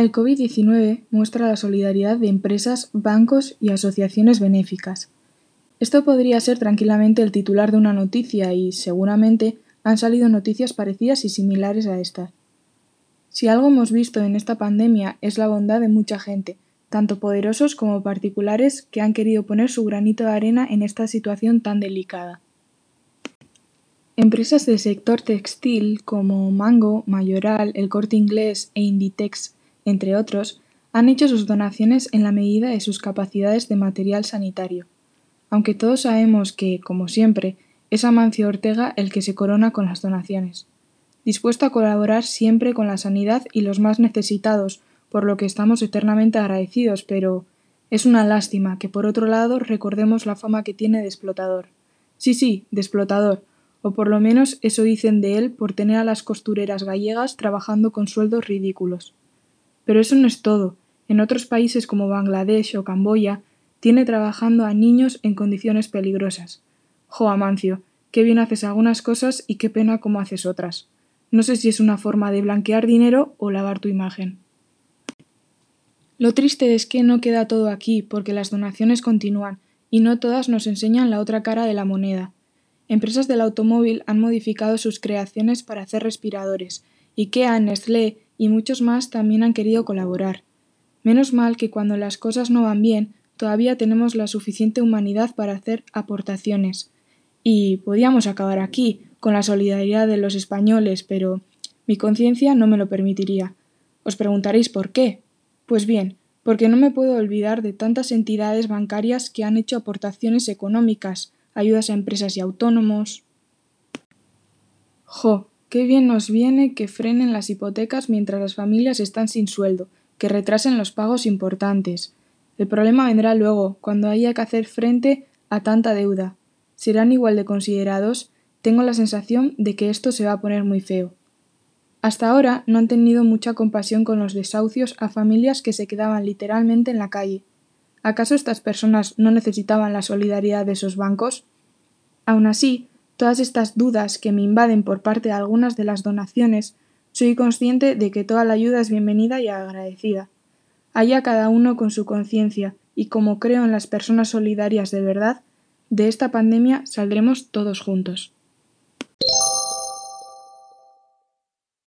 El COVID-19 muestra la solidaridad de empresas, bancos y asociaciones benéficas. Esto podría ser tranquilamente el titular de una noticia y, seguramente, han salido noticias parecidas y similares a esta. Si algo hemos visto en esta pandemia es la bondad de mucha gente, tanto poderosos como particulares, que han querido poner su granito de arena en esta situación tan delicada. Empresas del sector textil como Mango, Mayoral, El Corte Inglés e Inditex, entre otros, han hecho sus donaciones en la medida de sus capacidades de material sanitario, aunque todos sabemos que, como siempre, es Amancio Ortega el que se corona con las donaciones, dispuesto a colaborar siempre con la sanidad y los más necesitados, por lo que estamos eternamente agradecidos, pero es una lástima que por otro lado recordemos la fama que tiene de explotador. Sí, sí, de explotador, o por lo menos eso dicen de él por tener a las costureras gallegas trabajando con sueldos ridículos. Pero eso no es todo. En otros países como Bangladesh o Camboya, tiene trabajando a niños en condiciones peligrosas. Jo, Amancio, qué bien haces algunas cosas y qué pena cómo haces otras. No sé si es una forma de blanquear dinero o lavar tu imagen. Lo triste es que no queda todo aquí, porque las donaciones continúan, y no todas nos enseñan la otra cara de la moneda. Empresas del automóvil han modificado sus creaciones para hacer respiradores, IKEA, Nestlé y muchos más también han querido colaborar. Menos mal que cuando las cosas no van bien, todavía tenemos la suficiente humanidad para hacer aportaciones. Y podíamos acabar aquí, con la solidaridad de los españoles, pero mi conciencia no me lo permitiría. Os preguntaréis por qué. Pues bien, porque no me puedo olvidar de tantas entidades bancarias que han hecho aportaciones económicas, ayudas a empresas y autónomos. Jo, Qué bien nos viene que frenen las hipotecas mientras las familias están sin sueldo, que retrasen los pagos importantes. El problema vendrá luego, cuando haya que hacer frente a tanta deuda. ¿Serán igual de considerados? Tengo la sensación de que esto se va a poner muy feo. Hasta ahora no han tenido mucha compasión con los desahucios a familias que se quedaban literalmente en la calle. ¿Acaso estas personas no necesitaban la solidaridad de esos bancos? Aun así, todas estas dudas que me invaden por parte de algunas de las donaciones, soy consciente de que toda la ayuda es bienvenida y agradecida. Allá cada uno con su conciencia, y como creo en las personas solidarias de verdad, de esta pandemia saldremos todos juntos.